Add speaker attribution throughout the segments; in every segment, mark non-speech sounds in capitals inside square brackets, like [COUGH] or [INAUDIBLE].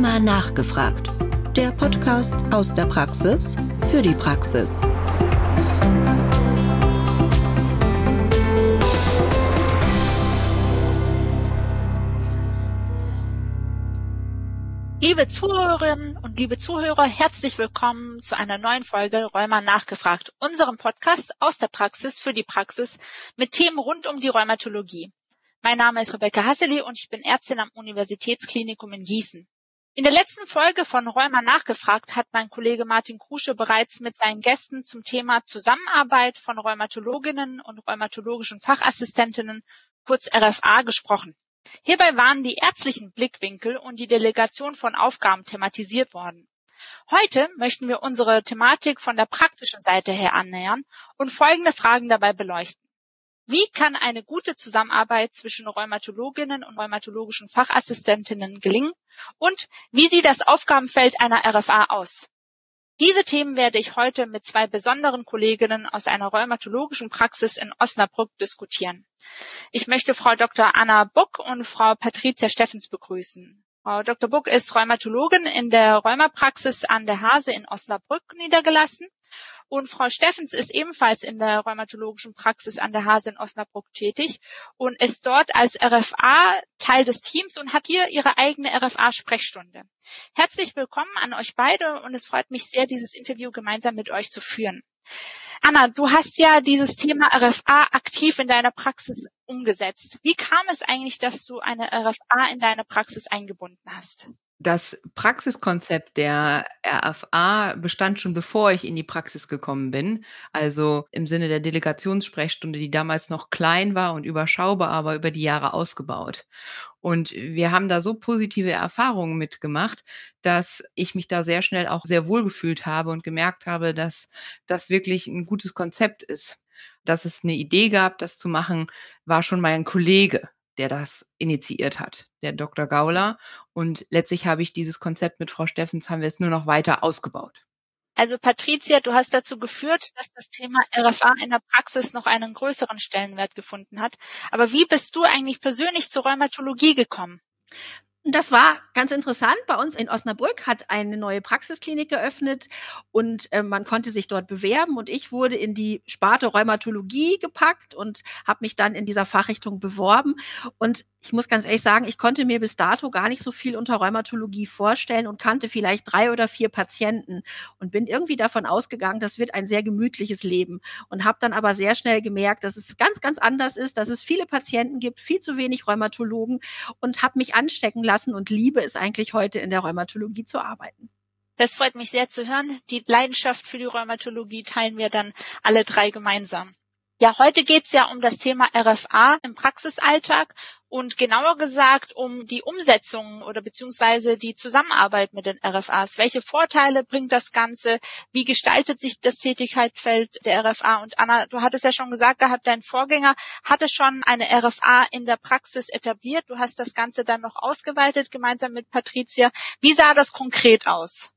Speaker 1: Rheuma nachgefragt. Der Podcast aus der Praxis für die Praxis.
Speaker 2: Liebe Zuhörerinnen und liebe Zuhörer, herzlich willkommen zu einer neuen Folge Rheuma nachgefragt, unserem Podcast aus der Praxis für die Praxis mit Themen rund um die Rheumatologie. Mein Name ist Rebecca Hasseli und ich bin Ärztin am Universitätsklinikum in Gießen. In der letzten Folge von Rheuma nachgefragt hat mein Kollege Martin Krusche bereits mit seinen Gästen zum Thema Zusammenarbeit von Rheumatologinnen und rheumatologischen Fachassistentinnen, kurz RFA, gesprochen. Hierbei waren die ärztlichen Blickwinkel und die Delegation von Aufgaben thematisiert worden. Heute möchten wir unsere Thematik von der praktischen Seite her annähern und folgende Fragen dabei beleuchten. Wie kann eine gute Zusammenarbeit zwischen Rheumatologinnen und rheumatologischen Fachassistentinnen gelingen? Und wie sieht das Aufgabenfeld einer RFA aus? Diese Themen werde ich heute mit zwei besonderen Kolleginnen aus einer rheumatologischen Praxis in Osnabrück diskutieren. Ich möchte Frau Dr. Anna Buck und Frau Patricia Steffens begrüßen. Frau Dr. Buck ist Rheumatologin in der Rheumapraxis an der Hase in Osnabrück niedergelassen und Frau Steffens ist ebenfalls in der rheumatologischen Praxis an der Hase in Osnabrück tätig und ist dort als RFA Teil des Teams und hat hier ihre eigene RFA-Sprechstunde. Herzlich willkommen an euch beide und es freut mich sehr, dieses Interview gemeinsam mit euch zu führen. Anna, du hast ja dieses Thema RFA aktiv in deiner Praxis umgesetzt. Wie kam es eigentlich, dass du eine RFA in deine Praxis eingebunden hast?
Speaker 3: Das Praxiskonzept der RFA bestand schon bevor ich in die Praxis gekommen bin. Also im Sinne der Delegationssprechstunde, die damals noch klein war und überschaubar, aber über die Jahre ausgebaut. Und wir haben da so positive Erfahrungen mitgemacht, dass ich mich da sehr schnell auch sehr wohl gefühlt habe und gemerkt habe, dass das wirklich ein gutes Konzept ist. Dass es eine Idee gab, das zu machen, war schon mein Kollege der das initiiert hat, der Dr. Gauler. Und letztlich habe ich dieses Konzept mit Frau Steffens, haben wir es nur noch weiter ausgebaut.
Speaker 2: Also Patricia, du hast dazu geführt, dass das Thema RFA in der Praxis noch einen größeren Stellenwert gefunden hat. Aber wie bist du eigentlich persönlich zur Rheumatologie gekommen?
Speaker 4: Das war ganz interessant. Bei uns in Osnabrück hat eine neue Praxisklinik geöffnet und äh, man konnte sich dort bewerben und ich wurde in die Sparte Rheumatologie gepackt und habe mich dann in dieser Fachrichtung beworben und ich muss ganz ehrlich sagen, ich konnte mir bis dato gar nicht so viel unter Rheumatologie vorstellen und kannte vielleicht drei oder vier Patienten und bin irgendwie davon ausgegangen, das wird ein sehr gemütliches Leben und habe dann aber sehr schnell gemerkt, dass es ganz, ganz anders ist, dass es viele Patienten gibt, viel zu wenig Rheumatologen und habe mich anstecken lassen und liebe es eigentlich heute in der Rheumatologie zu arbeiten.
Speaker 2: Das freut mich sehr zu hören. Die Leidenschaft für die Rheumatologie teilen wir dann alle drei gemeinsam. Ja, heute geht's ja um das Thema RFA im Praxisalltag und genauer gesagt um die Umsetzung oder beziehungsweise die Zusammenarbeit mit den RFAs. Welche Vorteile bringt das Ganze? Wie gestaltet sich das Tätigkeitsfeld der RFA? Und Anna, du hattest ja schon gesagt gehabt, dein Vorgänger hatte schon eine RFA in der Praxis etabliert. Du hast das Ganze dann noch ausgeweitet gemeinsam mit Patricia. Wie sah das konkret aus?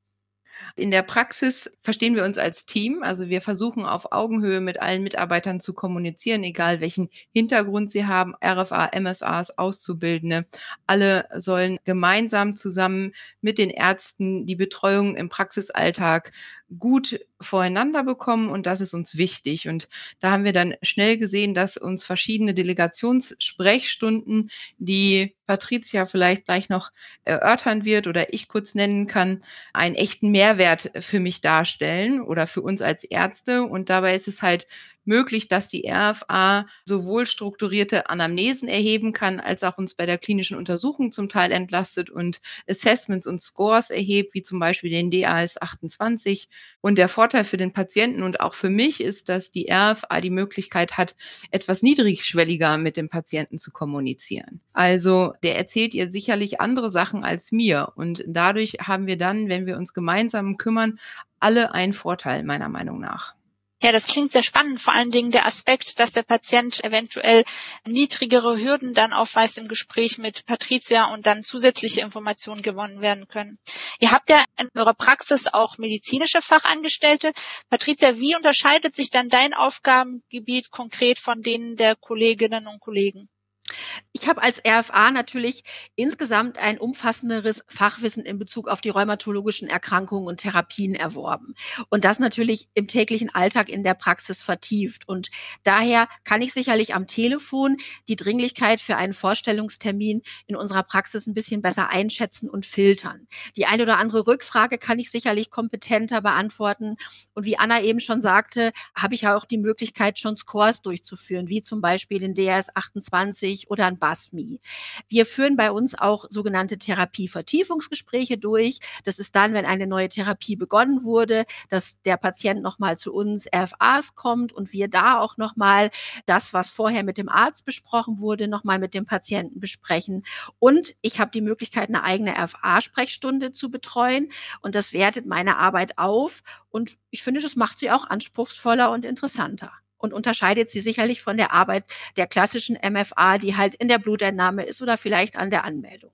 Speaker 3: In der Praxis verstehen wir uns als Team. Also wir versuchen auf Augenhöhe mit allen Mitarbeitern zu kommunizieren, egal welchen Hintergrund sie haben, RFA, MSAs, Auszubildende. Alle sollen gemeinsam zusammen mit den Ärzten die Betreuung im Praxisalltag gut voreinander bekommen und das ist uns wichtig. Und da haben wir dann schnell gesehen, dass uns verschiedene Delegationssprechstunden, die Patricia vielleicht gleich noch erörtern wird oder ich kurz nennen kann, einen echten Mehrwert für mich darstellen oder für uns als Ärzte. Und dabei ist es halt möglich, dass die RFA sowohl strukturierte Anamnesen erheben kann, als auch uns bei der klinischen Untersuchung zum Teil entlastet und Assessments und Scores erhebt, wie zum Beispiel den DAS 28. Und der Vorteil für den Patienten und auch für mich ist, dass die RFA die Möglichkeit hat, etwas niedrigschwelliger mit dem Patienten zu kommunizieren. Also der erzählt ihr sicherlich andere Sachen als mir. Und dadurch haben wir dann, wenn wir uns gemeinsam kümmern, alle einen Vorteil meiner Meinung nach.
Speaker 2: Ja, das klingt sehr spannend. Vor allen Dingen der Aspekt, dass der Patient eventuell niedrigere Hürden dann aufweist im Gespräch mit Patricia und dann zusätzliche Informationen gewonnen werden können. Ihr habt ja in eurer Praxis auch medizinische Fachangestellte. Patricia, wie unterscheidet sich dann dein Aufgabengebiet konkret von denen der Kolleginnen und Kollegen?
Speaker 4: Ich habe als RFA natürlich insgesamt ein umfassenderes Fachwissen in Bezug auf die rheumatologischen Erkrankungen und Therapien erworben. Und das natürlich im täglichen Alltag in der Praxis vertieft. Und daher kann ich sicherlich am Telefon die Dringlichkeit für einen Vorstellungstermin in unserer Praxis ein bisschen besser einschätzen und filtern. Die eine oder andere Rückfrage kann ich sicherlich kompetenter beantworten. Und wie Anna eben schon sagte, habe ich ja auch die Möglichkeit, schon Scores durchzuführen, wie zum Beispiel den DRS 28 oder ein BASMI. Wir führen bei uns auch sogenannte Therapievertiefungsgespräche durch. Das ist dann, wenn eine neue Therapie begonnen wurde, dass der Patient nochmal zu uns RFAs kommt und wir da auch nochmal das, was vorher mit dem Arzt besprochen wurde, nochmal mit dem Patienten besprechen. Und ich habe die Möglichkeit, eine eigene RFA-Sprechstunde zu betreuen und das wertet meine Arbeit auf und ich finde, das macht sie auch anspruchsvoller und interessanter und unterscheidet sie sicherlich von der Arbeit der klassischen MFA, die halt in der Blutentnahme ist oder vielleicht an der Anmeldung.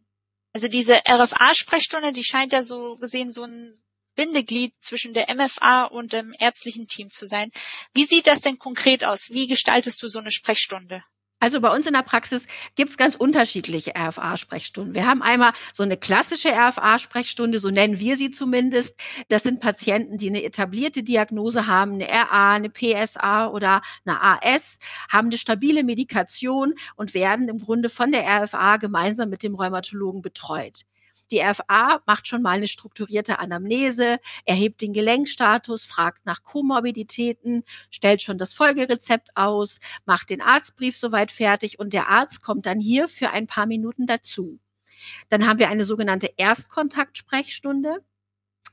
Speaker 2: Also diese RFA-Sprechstunde, die scheint ja so gesehen so ein Bindeglied zwischen der MFA und dem ärztlichen Team zu sein. Wie sieht das denn konkret aus? Wie gestaltest du so eine Sprechstunde?
Speaker 4: Also bei uns in der Praxis gibt's ganz unterschiedliche RFA-Sprechstunden. Wir haben einmal so eine klassische RFA-Sprechstunde, so nennen wir sie zumindest. Das sind Patienten, die eine etablierte Diagnose haben, eine RA, eine PSA oder eine AS, haben eine stabile Medikation und werden im Grunde von der RFA gemeinsam mit dem Rheumatologen betreut. Die RFA macht schon mal eine strukturierte Anamnese, erhebt den Gelenkstatus, fragt nach Komorbiditäten, stellt schon das Folgerezept aus, macht den Arztbrief soweit fertig und der Arzt kommt dann hier für ein paar Minuten dazu. Dann haben wir eine sogenannte Erstkontaktsprechstunde.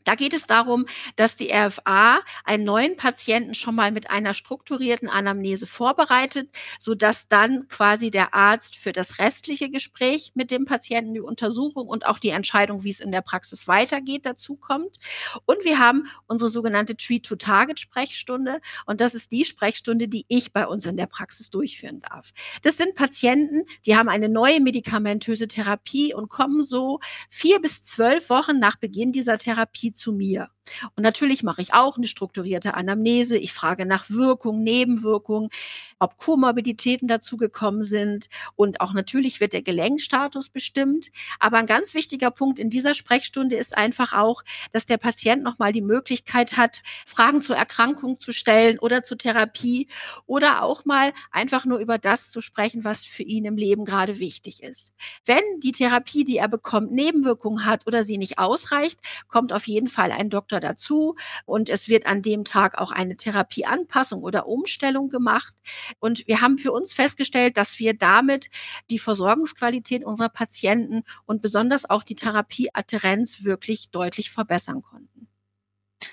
Speaker 4: Da geht es darum, dass die RFA einen neuen Patienten schon mal mit einer strukturierten Anamnese vorbereitet, so dass dann quasi der Arzt für das restliche Gespräch mit dem Patienten die Untersuchung und auch die Entscheidung, wie es in der Praxis weitergeht, dazu kommt. Und wir haben unsere sogenannte Treat-to-Target-Sprechstunde. Und das ist die Sprechstunde, die ich bei uns in der Praxis durchführen darf. Das sind Patienten, die haben eine neue medikamentöse Therapie und kommen so vier bis zwölf Wochen nach Beginn dieser Therapie zu mir. Und natürlich mache ich auch eine strukturierte Anamnese. Ich frage nach Wirkung, Nebenwirkung, ob Komorbiditäten dazugekommen sind. Und auch natürlich wird der Gelenkstatus bestimmt. Aber ein ganz wichtiger Punkt in dieser Sprechstunde ist einfach auch, dass der Patient nochmal die Möglichkeit hat, Fragen zur Erkrankung zu stellen oder zur Therapie oder auch mal einfach nur über das zu sprechen, was für ihn im Leben gerade wichtig ist. Wenn die Therapie, die er bekommt, Nebenwirkungen hat oder sie nicht ausreicht, kommt auf jeden Fall ein Doktor Doktor dazu und es wird an dem Tag auch eine Therapieanpassung oder Umstellung gemacht. Und wir haben für uns festgestellt, dass wir damit die Versorgungsqualität unserer Patienten und besonders auch die Therapieadherenz wirklich deutlich verbessern konnten.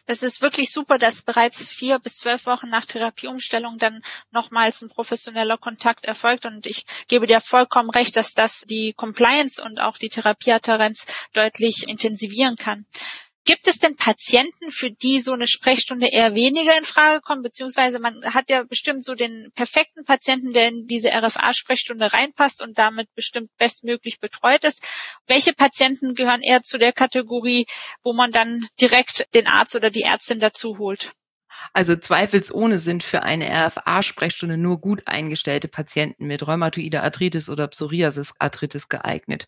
Speaker 2: Das ist wirklich super, dass bereits vier bis zwölf Wochen nach Therapieumstellung dann nochmals ein professioneller Kontakt erfolgt. Und ich gebe dir vollkommen recht, dass das die Compliance und auch die Therapieadherenz deutlich intensivieren kann. Gibt es denn Patienten, für die so eine Sprechstunde eher weniger in Frage kommt, beziehungsweise man hat ja bestimmt so den perfekten Patienten, der in diese RFA-Sprechstunde reinpasst und damit bestimmt bestmöglich betreut ist. Welche Patienten gehören eher zu der Kategorie, wo man dann direkt den Arzt oder die Ärztin dazu holt?
Speaker 3: Also zweifelsohne sind für eine RFA-Sprechstunde nur gut eingestellte Patienten mit rheumatoider Arthritis oder Psoriasis-Arthritis geeignet.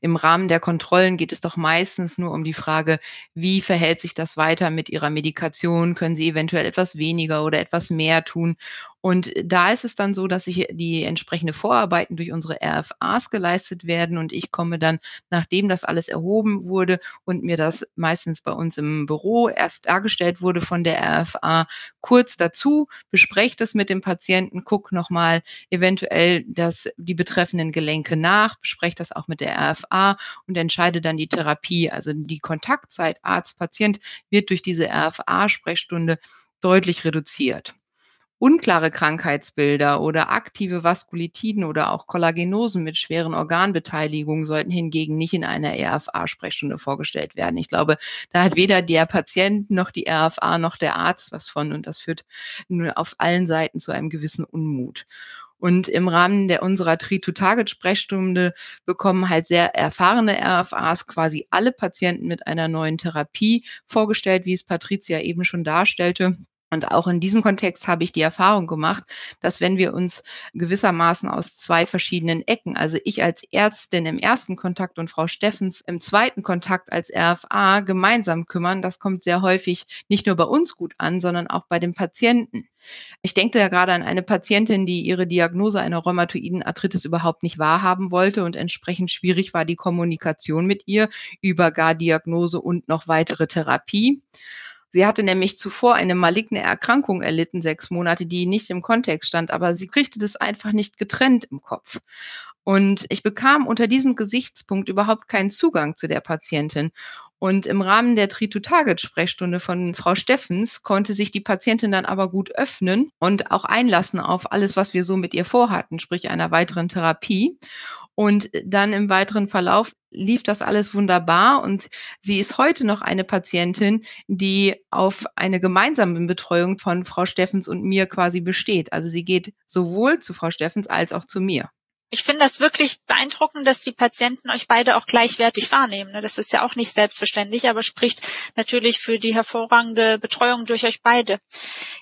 Speaker 3: Im Rahmen der Kontrollen geht es doch meistens nur um die Frage, wie verhält sich das weiter mit ihrer Medikation? Können sie eventuell etwas weniger oder etwas mehr tun? Und da ist es dann so, dass sich die entsprechende Vorarbeiten durch unsere RFAs geleistet werden und ich komme dann, nachdem das alles erhoben wurde und mir das meistens bei uns im Büro erst dargestellt wurde von der RFA, kurz dazu, bespreche das mit dem Patienten, guck nochmal eventuell das, die betreffenden Gelenke nach, bespreche das auch mit der RFA und entscheide dann die Therapie. Also die Kontaktzeit Arzt-Patient wird durch diese RFA-Sprechstunde deutlich reduziert. Unklare Krankheitsbilder oder aktive Vaskulitiden oder auch Kollagenosen mit schweren Organbeteiligungen sollten hingegen nicht in einer RFA-Sprechstunde vorgestellt werden. Ich glaube, da hat weder der Patient noch die RFA noch der Arzt was von und das führt nur auf allen Seiten zu einem gewissen Unmut. Und im Rahmen der unserer Treat-to-Target-Sprechstunde bekommen halt sehr erfahrene RFAs quasi alle Patienten mit einer neuen Therapie vorgestellt, wie es Patricia eben schon darstellte. Und auch in diesem Kontext habe ich die Erfahrung gemacht, dass wenn wir uns gewissermaßen aus zwei verschiedenen Ecken, also ich als Ärztin im ersten Kontakt und Frau Steffens im zweiten Kontakt als RFA gemeinsam kümmern, das kommt sehr häufig nicht nur bei uns gut an, sondern auch bei den Patienten. Ich denke da gerade an eine Patientin, die ihre Diagnose einer rheumatoiden Arthritis überhaupt nicht wahrhaben wollte und entsprechend schwierig war die Kommunikation mit ihr über gar Diagnose und noch weitere Therapie. Sie hatte nämlich zuvor eine maligne Erkrankung erlitten, sechs Monate, die nicht im Kontext stand, aber sie kriegte das einfach nicht getrennt im Kopf. Und ich bekam unter diesem Gesichtspunkt überhaupt keinen Zugang zu der Patientin. Und im Rahmen der Trito-Target-Sprechstunde von Frau Steffens konnte sich die Patientin dann aber gut öffnen und auch einlassen auf alles, was wir so mit ihr vorhatten, sprich einer weiteren Therapie. Und dann im weiteren Verlauf lief das alles wunderbar und sie ist heute noch eine Patientin, die auf eine gemeinsame Betreuung von Frau Steffens und mir quasi besteht. Also sie geht sowohl zu Frau Steffens als auch zu mir
Speaker 2: ich finde das wirklich beeindruckend, dass die Patienten euch beide auch gleichwertig wahrnehmen. Ne? Das ist ja auch nicht selbstverständlich, aber spricht natürlich für die hervorragende Betreuung durch euch beide.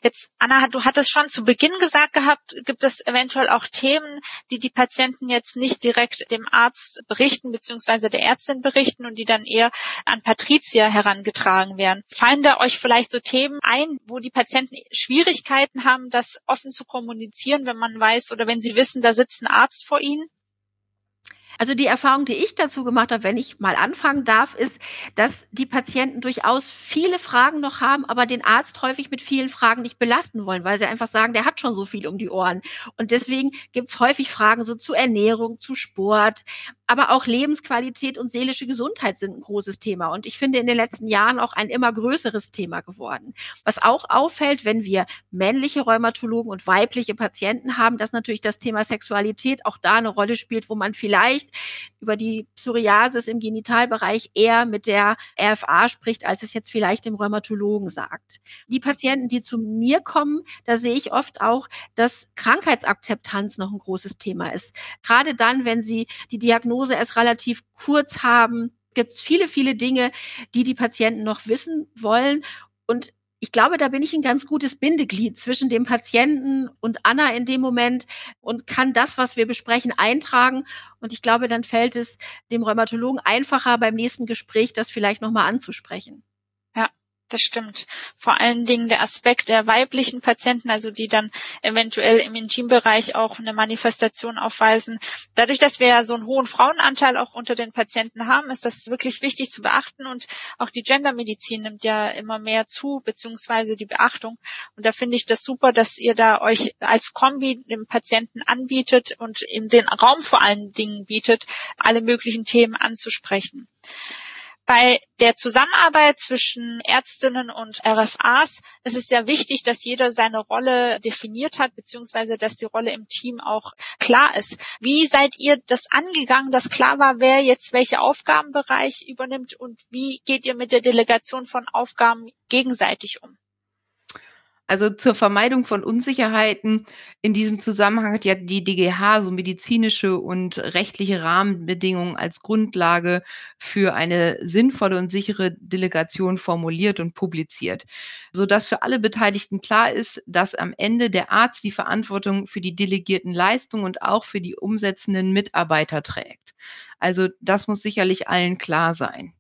Speaker 2: Jetzt, Anna, du hattest schon zu Beginn gesagt gehabt, gibt es eventuell auch Themen, die die Patienten jetzt nicht direkt dem Arzt berichten, beziehungsweise der Ärztin berichten und die dann eher an Patricia herangetragen werden. Fallen da euch vielleicht so Themen ein, wo die Patienten Schwierigkeiten haben, das offen zu kommunizieren, wenn man weiß oder wenn sie wissen, da sitzt ein Arzt vor In.
Speaker 4: Also die Erfahrung, die ich dazu gemacht habe, wenn ich mal anfangen darf, ist, dass die Patienten durchaus viele Fragen noch haben, aber den Arzt häufig mit vielen Fragen nicht belasten wollen, weil sie einfach sagen, der hat schon so viel um die Ohren. Und deswegen gibt es häufig Fragen so zu Ernährung, zu Sport, aber auch Lebensqualität und seelische Gesundheit sind ein großes Thema. Und ich finde in den letzten Jahren auch ein immer größeres Thema geworden. Was auch auffällt, wenn wir männliche Rheumatologen und weibliche Patienten haben, dass natürlich das Thema Sexualität auch da eine Rolle spielt, wo man vielleicht über die Psoriasis im Genitalbereich eher mit der RFA spricht, als es jetzt vielleicht dem Rheumatologen sagt. Die Patienten, die zu mir kommen, da sehe ich oft auch, dass Krankheitsakzeptanz noch ein großes Thema ist. Gerade dann, wenn sie die Diagnose Diagnose erst relativ kurz haben. Gibt es viele, viele Dinge, die die Patienten noch wissen wollen. Und ich glaube, da bin ich ein ganz gutes Bindeglied zwischen dem Patienten und Anna in dem Moment und kann das, was wir besprechen, eintragen. Und ich glaube, dann fällt es dem Rheumatologen einfacher, beim nächsten Gespräch das vielleicht nochmal anzusprechen
Speaker 2: das stimmt. Vor allen Dingen der Aspekt der weiblichen Patienten, also die dann eventuell im Intimbereich auch eine Manifestation aufweisen. Dadurch, dass wir ja so einen hohen Frauenanteil auch unter den Patienten haben, ist das wirklich wichtig zu beachten und auch die Gendermedizin nimmt ja immer mehr zu, beziehungsweise die Beachtung. Und da finde ich das super, dass ihr da euch als Kombi dem Patienten anbietet und ihm den Raum vor allen Dingen bietet, alle möglichen Themen anzusprechen. Bei der Zusammenarbeit zwischen Ärztinnen und RFAs ist es sehr wichtig, dass jeder seine Rolle definiert hat, beziehungsweise dass die Rolle im Team auch klar ist. Wie seid ihr das angegangen, dass klar war, wer jetzt welche Aufgabenbereich übernimmt und wie geht ihr mit der Delegation von Aufgaben gegenseitig um?
Speaker 3: Also zur Vermeidung von Unsicherheiten in diesem Zusammenhang hat ja die DGH so medizinische und rechtliche Rahmenbedingungen als Grundlage für eine sinnvolle und sichere Delegation formuliert und publiziert, sodass für alle Beteiligten klar ist, dass am Ende der Arzt die Verantwortung für die delegierten Leistungen und auch für die umsetzenden Mitarbeiter trägt. Also das muss sicherlich allen klar sein.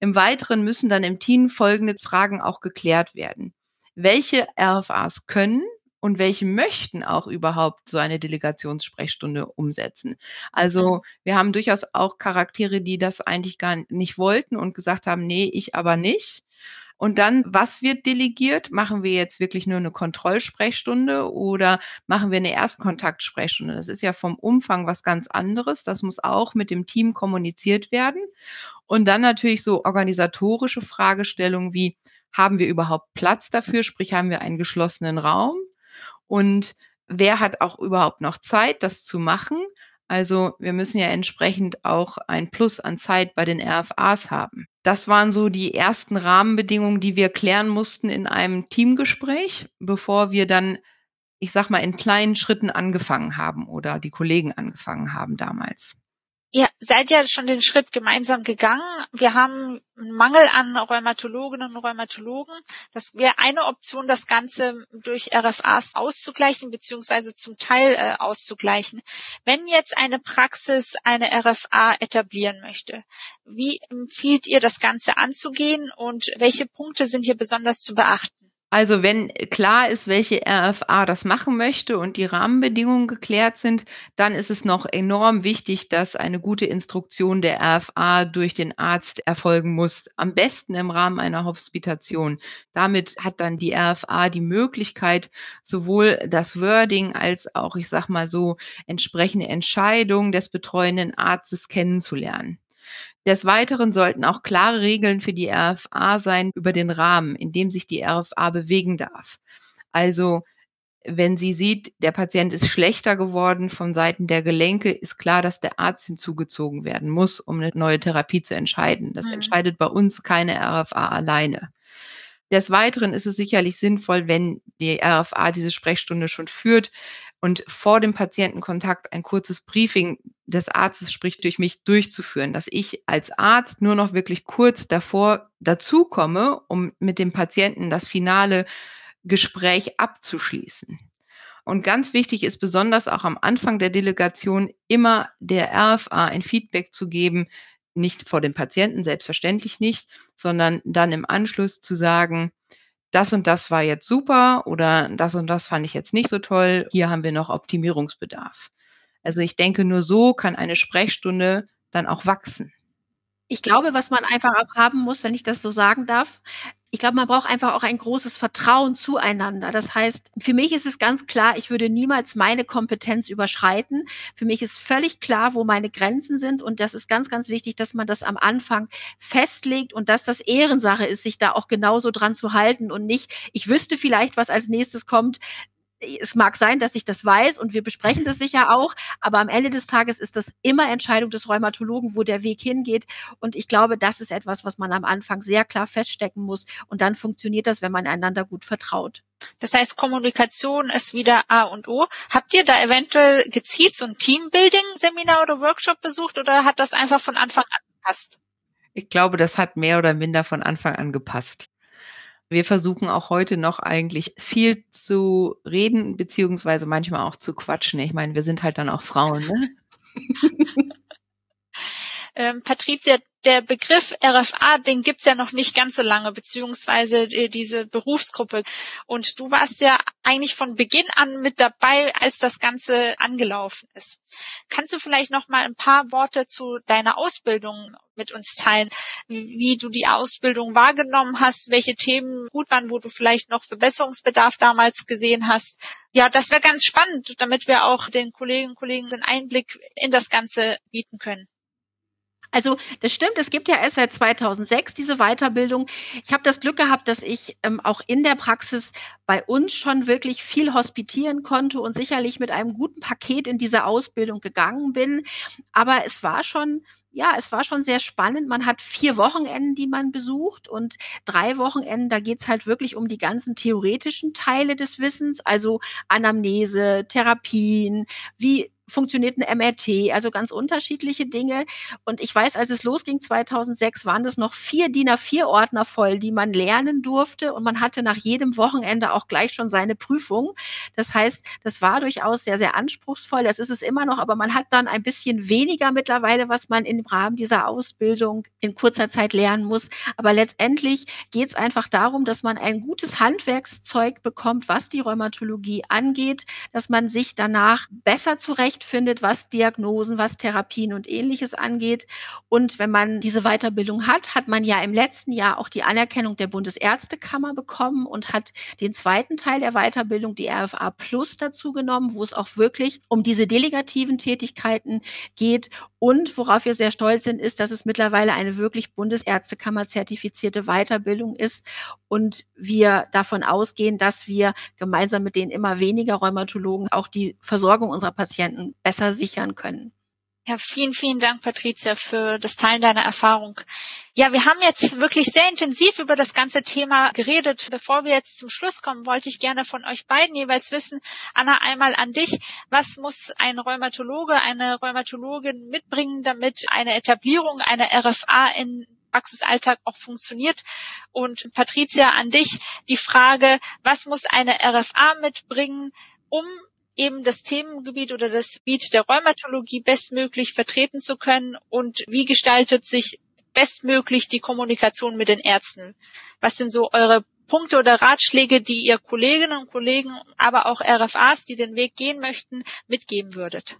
Speaker 3: Im Weiteren müssen dann im Team folgende Fragen auch geklärt werden welche RFAs können und welche möchten auch überhaupt so eine Delegationssprechstunde umsetzen. Also mhm. wir haben durchaus auch Charaktere, die das eigentlich gar nicht wollten und gesagt haben, nee, ich aber nicht. Und dann, was wird delegiert? Machen wir jetzt wirklich nur eine Kontrollsprechstunde oder machen wir eine Erstkontaktsprechstunde? Das ist ja vom Umfang was ganz anderes. Das muss auch mit dem Team kommuniziert werden. Und dann natürlich so organisatorische Fragestellungen wie, haben wir überhaupt Platz dafür? Sprich, haben wir einen geschlossenen Raum? Und wer hat auch überhaupt noch Zeit, das zu machen? Also wir müssen ja entsprechend auch ein Plus an Zeit bei den RFAs haben. Das waren so die ersten Rahmenbedingungen, die wir klären mussten in einem Teamgespräch, bevor wir dann, ich sag mal, in kleinen Schritten angefangen haben oder die Kollegen angefangen haben damals.
Speaker 2: Ihr seid ja schon den Schritt gemeinsam gegangen. Wir haben einen Mangel an Rheumatologinnen und Rheumatologen. Das wäre eine Option, das Ganze durch RFAs auszugleichen, beziehungsweise zum Teil äh, auszugleichen. Wenn jetzt eine Praxis eine RFA etablieren möchte, wie empfiehlt ihr das Ganze anzugehen und welche Punkte sind hier besonders zu beachten?
Speaker 3: Also wenn klar ist, welche RFA das machen möchte und die Rahmenbedingungen geklärt sind, dann ist es noch enorm wichtig, dass eine gute Instruktion der RFA durch den Arzt erfolgen muss. Am besten im Rahmen einer Hospitation. Damit hat dann die RFA die Möglichkeit, sowohl das Wording als auch, ich sag mal so, entsprechende Entscheidungen des betreuenden Arztes kennenzulernen. Des Weiteren sollten auch klare Regeln für die RFA sein über den Rahmen, in dem sich die RFA bewegen darf. Also wenn sie sieht, der Patient ist schlechter geworden von Seiten der Gelenke, ist klar, dass der Arzt hinzugezogen werden muss, um eine neue Therapie zu entscheiden. Das mhm. entscheidet bei uns keine RFA alleine. Des Weiteren ist es sicherlich sinnvoll, wenn die RFA diese Sprechstunde schon führt und vor dem Patientenkontakt ein kurzes Briefing des Arztes, sprich durch mich, durchzuführen, dass ich als Arzt nur noch wirklich kurz davor dazukomme, um mit dem Patienten das finale Gespräch abzuschließen. Und ganz wichtig ist besonders auch am Anfang der Delegation immer der RFA ein Feedback zu geben, nicht vor dem Patienten, selbstverständlich nicht, sondern dann im Anschluss zu sagen, das und das war jetzt super oder das und das fand ich jetzt nicht so toll, hier haben wir noch Optimierungsbedarf. Also ich denke, nur so kann eine Sprechstunde dann auch wachsen.
Speaker 4: Ich glaube, was man einfach auch haben muss, wenn ich das so sagen darf, ich glaube, man braucht einfach auch ein großes Vertrauen zueinander. Das heißt, für mich ist es ganz klar, ich würde niemals meine Kompetenz überschreiten. Für mich ist völlig klar, wo meine Grenzen sind. Und das ist ganz, ganz wichtig, dass man das am Anfang festlegt und dass das Ehrensache ist, sich da auch genauso dran zu halten und nicht, ich wüsste vielleicht, was als nächstes kommt es mag sein, dass ich das weiß und wir besprechen das sicher [LAUGHS] auch, aber am Ende des Tages ist das immer Entscheidung des Rheumatologen, wo der Weg hingeht. Und ich glaube, das ist etwas, was man am Anfang sehr klar feststecken muss. Und dann funktioniert das, wenn man einander gut vertraut.
Speaker 2: Das heißt, Kommunikation ist wieder A und O. Habt ihr da eventuell gezielt so ein Teambuilding-Seminar oder Workshop besucht oder hat das einfach von Anfang an gepasst?
Speaker 3: Ich glaube, das hat mehr oder minder von Anfang an gepasst. Wir versuchen auch heute noch eigentlich viel zu reden, beziehungsweise manchmal auch zu quatschen. Ich meine, wir sind halt dann auch Frauen, ne? [LAUGHS]
Speaker 2: ähm, Patricia, der Begriff RFA, den gibt's ja noch nicht ganz so lange, beziehungsweise diese Berufsgruppe. Und du warst ja eigentlich von Beginn an mit dabei, als das Ganze angelaufen ist. Kannst du vielleicht noch mal ein paar Worte zu deiner Ausbildung mit uns teilen, wie du die Ausbildung wahrgenommen hast, welche Themen gut waren, wo du vielleicht noch Verbesserungsbedarf damals gesehen hast? Ja, das wäre ganz spannend, damit wir auch den Kolleginnen und Kollegen einen Einblick in das Ganze bieten können.
Speaker 4: Also das stimmt, es gibt ja erst seit 2006 diese Weiterbildung. Ich habe das Glück gehabt, dass ich ähm, auch in der Praxis bei uns schon wirklich viel hospitieren konnte und sicherlich mit einem guten Paket in diese Ausbildung gegangen bin. Aber es war schon ja, es war schon sehr spannend. Man hat vier Wochenenden, die man besucht und drei Wochenenden, da geht's halt wirklich um die ganzen theoretischen Teile des Wissens, also Anamnese, Therapien, wie funktioniert ein MRT, also ganz unterschiedliche Dinge. Und ich weiß, als es losging 2006, waren das noch vier DIN A4-Ordner voll, die man lernen durfte. Und man hatte nach jedem Wochenende auch gleich schon seine Prüfung. Das heißt, das war durchaus sehr, sehr anspruchsvoll. Das ist es immer noch, aber man hat dann ein bisschen weniger mittlerweile, was man im Rahmen dieser Ausbildung in kurzer Zeit lernen muss. Aber letztendlich geht es einfach darum, dass man ein gutes Handwerkszeug bekommt, was die Rheumatologie angeht, dass man sich danach besser zurecht findet, was Diagnosen, was Therapien und ähnliches angeht. Und wenn man diese Weiterbildung hat, hat man ja im letzten Jahr auch die Anerkennung der Bundesärztekammer bekommen und hat den zweiten Teil der Weiterbildung, die RFA Plus, dazu genommen, wo es auch wirklich um diese delegativen Tätigkeiten geht. Und worauf wir sehr stolz sind, ist, dass es mittlerweile eine wirklich Bundesärztekammer zertifizierte Weiterbildung ist und wir davon ausgehen, dass wir gemeinsam mit den immer weniger Rheumatologen auch die Versorgung unserer Patienten besser sichern können.
Speaker 2: Ja, vielen, vielen Dank, Patricia, für das Teilen deiner Erfahrung. Ja, wir haben jetzt wirklich sehr intensiv über das ganze Thema geredet. Bevor wir jetzt zum Schluss kommen, wollte ich gerne von euch beiden jeweils wissen, Anna, einmal an dich. Was muss ein Rheumatologe, eine Rheumatologin mitbringen, damit eine Etablierung einer RFA in Praxisalltag auch funktioniert. Und Patricia, an dich die Frage, was muss eine RFA mitbringen, um eben das Themengebiet oder das Gebiet der Rheumatologie bestmöglich vertreten zu können und wie gestaltet sich bestmöglich die Kommunikation mit den Ärzten? Was sind so eure Punkte oder Ratschläge, die ihr Kolleginnen und Kollegen, aber auch RFAs, die den Weg gehen möchten, mitgeben würdet?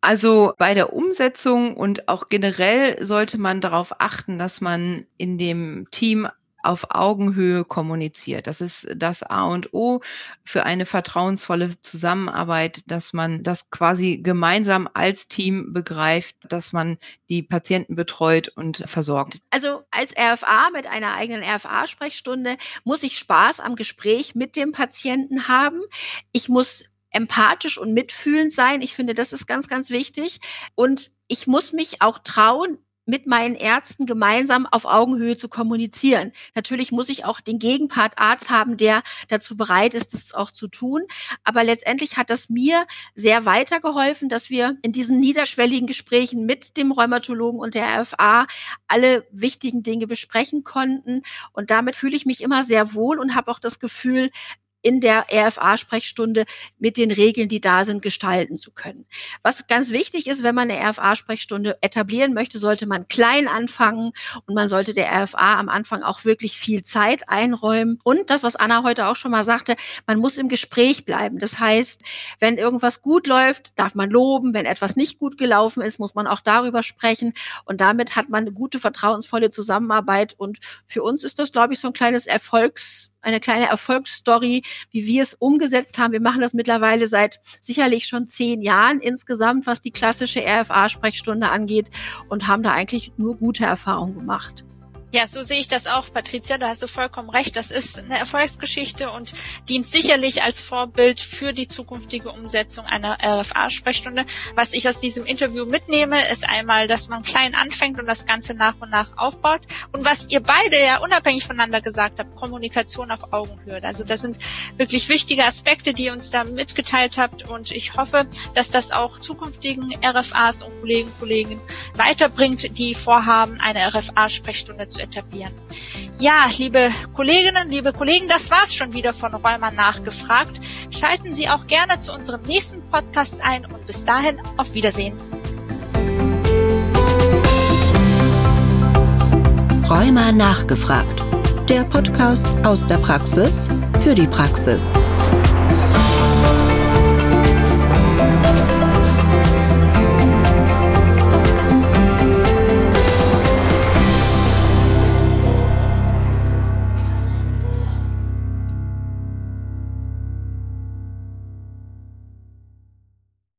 Speaker 3: Also bei der Umsetzung und auch generell sollte man darauf achten, dass man in dem Team auf Augenhöhe kommuniziert. Das ist das A und O für eine vertrauensvolle Zusammenarbeit, dass man das quasi gemeinsam als Team begreift, dass man die Patienten betreut und versorgt.
Speaker 4: Also als RFA mit einer eigenen RFA-Sprechstunde muss ich Spaß am Gespräch mit dem Patienten haben. Ich muss empathisch und mitfühlend sein. Ich finde, das ist ganz, ganz wichtig. Und ich muss mich auch trauen, mit meinen Ärzten gemeinsam auf Augenhöhe zu kommunizieren. Natürlich muss ich auch den Gegenpart Arzt haben, der dazu bereit ist, das auch zu tun. Aber letztendlich hat das mir sehr weitergeholfen, dass wir in diesen niederschwelligen Gesprächen mit dem Rheumatologen und der RFA alle wichtigen Dinge besprechen konnten. Und damit fühle ich mich immer sehr wohl und habe auch das Gefühl, in der RFA-Sprechstunde mit den Regeln, die da sind, gestalten zu können. Was ganz wichtig ist, wenn man eine RFA-Sprechstunde etablieren möchte, sollte man klein anfangen und man sollte der RFA am Anfang auch wirklich viel Zeit einräumen. Und das, was Anna heute auch schon mal sagte, man muss im Gespräch bleiben. Das heißt, wenn irgendwas gut läuft, darf man loben. Wenn etwas nicht gut gelaufen ist, muss man auch darüber sprechen. Und damit hat man eine gute, vertrauensvolle Zusammenarbeit. Und für uns ist das, glaube ich, so ein kleines Erfolgs eine kleine Erfolgsstory, wie wir es umgesetzt haben. Wir machen das mittlerweile seit sicherlich schon zehn Jahren insgesamt, was die klassische RFA-Sprechstunde angeht und haben da eigentlich nur gute Erfahrungen gemacht.
Speaker 2: Ja, so sehe ich das auch, Patricia. Da hast du vollkommen recht. Das ist eine Erfolgsgeschichte und dient sicherlich als Vorbild für die zukünftige Umsetzung einer RFA-Sprechstunde. Was ich aus diesem Interview mitnehme, ist einmal, dass man klein anfängt und das Ganze nach und nach aufbaut. Und was ihr beide ja unabhängig voneinander gesagt habt, Kommunikation auf Augenhöhe. Also das sind wirklich wichtige Aspekte, die ihr uns da mitgeteilt habt. Und ich hoffe, dass das auch zukünftigen RFAs und Kollegen Kollegen weiterbringt, die vorhaben, eine RFA-Sprechstunde zu etablieren. Ja, liebe Kolleginnen, liebe Kollegen, das war's schon wieder von Räumer nachgefragt. Schalten Sie auch gerne zu unserem nächsten Podcast ein und bis dahin auf Wiedersehen.
Speaker 1: Räumer nachgefragt. Der Podcast aus der Praxis für die Praxis.